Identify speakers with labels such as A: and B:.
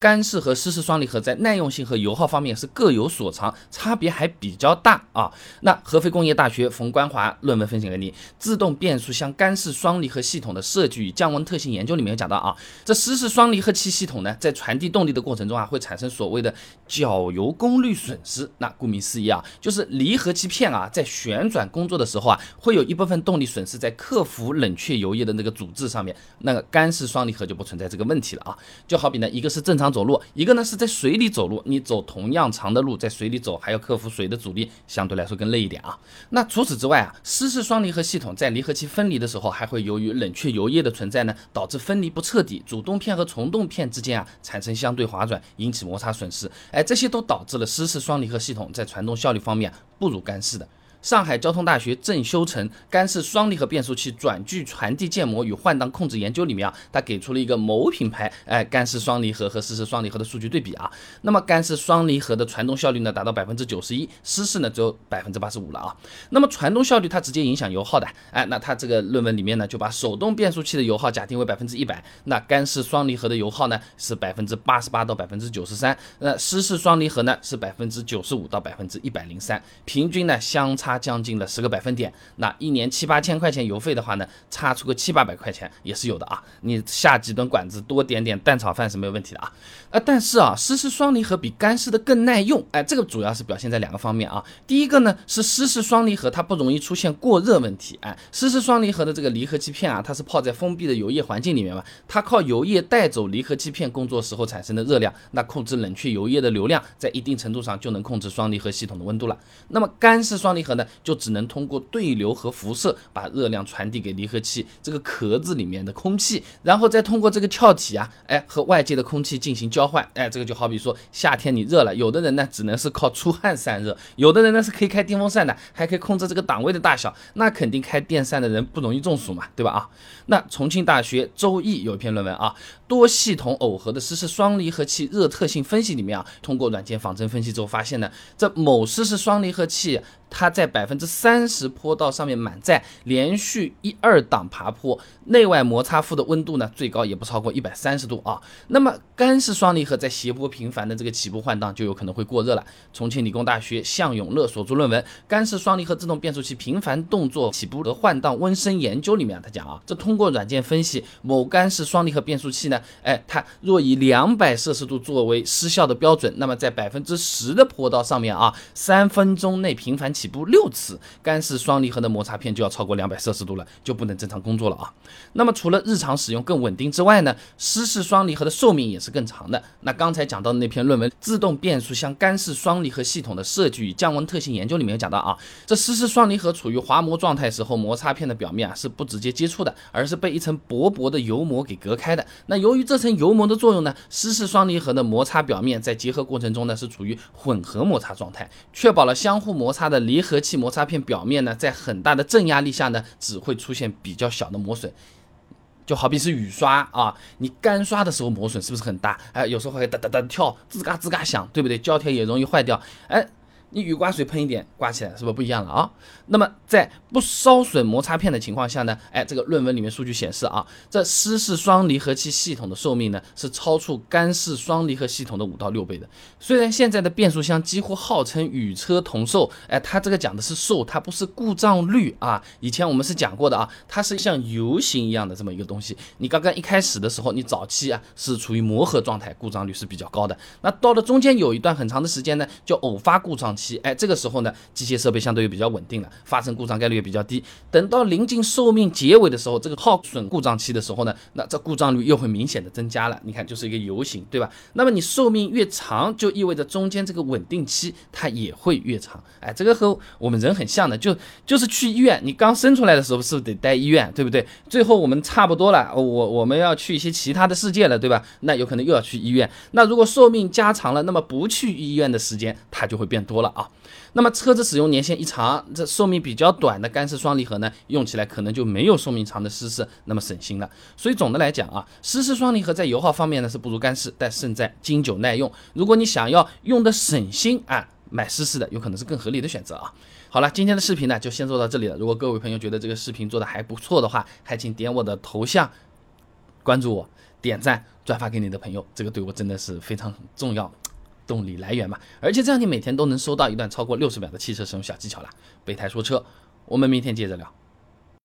A: 干式和湿式双离合在耐用性和油耗方面是各有所长，差别还比较大啊。那合肥工业大学冯关华论文分享给你，《自动变速箱干式双离合系统的设计与降温特性研究》里面有讲到啊，这湿式双离合器系统呢，在传递动力的过程中啊，会产生所谓的角油功率损失。那顾名思义啊，就是离合器片啊，在旋转工作的时候啊，会有一部分动力损失在克服冷却油液的那个阻滞上面。那个干式双离合就不存在这个问题了啊。就好比呢，一个是正常。走路，一个呢是在水里走路，你走同样长的路，在水里走还要克服水的阻力，相对来说更累一点啊。那除此之外啊，湿式双离合系统在离合器分离的时候，还会由于冷却油液的存在呢，导致分离不彻底，主动片和从动片之间啊产生相对滑转，引起摩擦损失。哎，这些都导致了湿式双离合系统在传动效率方面不如干式的。上海交通大学郑修成干式双离合变速器转距传递建模与换挡控制研究里面啊，他给出了一个某品牌哎干式双离合和湿式双离合的数据对比啊。那么干式双离合的传动效率呢达到百分之九十一，湿式呢只有百分之八十五了啊。那么传动效率它直接影响油耗的，哎，那它这个论文里面呢就把手动变速器的油耗假定为百分之一百，那干式双离合的油耗呢是百分之八十八到百分之九十三，那湿式双离合呢是百分之九十五到百分之一百零三，平均呢相差。将近了十个百分点，那一年七八千块钱油费的话呢，差出个七八百块钱也是有的啊。你下几顿馆子多点点蛋炒饭是没有问题的啊。呃，但是啊，湿式双离合比干式的更耐用，哎，这个主要是表现在两个方面啊。第一个呢是湿式双离合它不容易出现过热问题，哎，湿式双离合的这个离合器片啊，它是泡在封闭的油液环境里面嘛，它靠油液带走离合器片工作时候产生的热量，那控制冷却油液的流量，在一定程度上就能控制双离合系统的温度了。那么干式双离合。就只能通过对流和辐射把热量传递给离合器这个壳子里面的空气，然后再通过这个壳体啊，哎和外界的空气进行交换，哎这个就好比说夏天你热了，有的人呢只能是靠出汗散热，有的人呢是可以开电风扇的，还可以控制这个档位的大小，那肯定开电扇的人不容易中暑嘛，对吧啊？那重庆大学周毅有一篇论文啊，多系统耦合的湿式双离合器热特性分析里面啊，通过软件仿真分析之后发现呢，这某湿式双离合器。它在百分之三十坡道上面满载，连续一二档爬坡，内外摩擦副的温度呢，最高也不超过一百三十度啊。那么干式双离合在斜坡频繁的这个起步换挡就有可能会过热了。重庆理工大学向永乐所著论文《干式双离合自动变速器频繁动作起步和换挡温升研究》里面，他讲啊，这通过软件分析某干式双离合变速器呢，哎，它若以两百摄氏度作为失效的标准，那么在百分之十的坡道上面啊，三分钟内频繁起步六次，干式双离合的摩擦片就要超过两百摄氏度了，就不能正常工作了啊。那么除了日常使用更稳定之外呢，湿式双离合的寿命也是更长的。那刚才讲到的那篇论文《自动变速箱干式双离合系统的设计与降温特性研究》里面有讲到啊，这湿式双离合处于滑膜状态时候，摩擦片的表面啊是不直接接触的，而是被一层薄薄的油膜给隔开的。那油由于这层油膜的作用呢，湿式双离合的摩擦表面在结合过程中呢是处于混合摩擦状态，确保了相互摩擦的。离合器摩擦片表面呢，在很大的正压力下呢，只会出现比较小的磨损，就好比是雨刷啊，你干刷的时候磨损是不是很大？哎，有时候会哒哒哒跳，吱嘎吱嘎响，对不对？胶条也容易坏掉，哎。你雨刮水喷一点，刮起来是不是不一样了啊？那么在不烧损摩擦片的情况下呢？哎，这个论文里面数据显示啊，这湿式双离合器系统的寿命呢是超出干式双离合系统的五到六倍的。虽然现在的变速箱几乎号称与车同寿，哎，它这个讲的是寿，它不是故障率啊。以前我们是讲过的啊，它是像游行一样的这么一个东西。你刚刚一开始的时候，你早期啊是处于磨合状态，故障率是比较高的。那到了中间有一段很长的时间呢，就偶发故障。期哎，这个时候呢，机械设备相对于比较稳定了，发生故障概率也比较低。等到临近寿命结尾的时候，这个耗损故障期的时候呢，那这故障率又会明显的增加了。你看，就是一个 U 型，对吧？那么你寿命越长，就意味着中间这个稳定期它也会越长。哎，这个和我们人很像的，就就是去医院，你刚生出来的时候是不是得待医院，对不对？最后我们差不多了，我我们要去一些其他的世界了，对吧？那有可能又要去医院。那如果寿命加长了，那么不去医院的时间它就会变多了。啊，那么车子使用年限一长，这寿命比较短的干式双离合呢，用起来可能就没有寿命长的湿式那么省心了。所以总的来讲啊，湿式双离合在油耗方面呢是不如干式，但胜在经久耐用。如果你想要用的省心啊，买湿式的有可能是更合理的选择啊。好了，今天的视频呢就先做到这里了。如果各位朋友觉得这个视频做的还不错的话，还请点我的头像关注我。点赞、转发给你的朋友，这个对我真的是非常重要，动力来源嘛。而且这样你每天都能收到一段超过六十秒的汽车使用小技巧了。备胎说车，我们明天接着聊。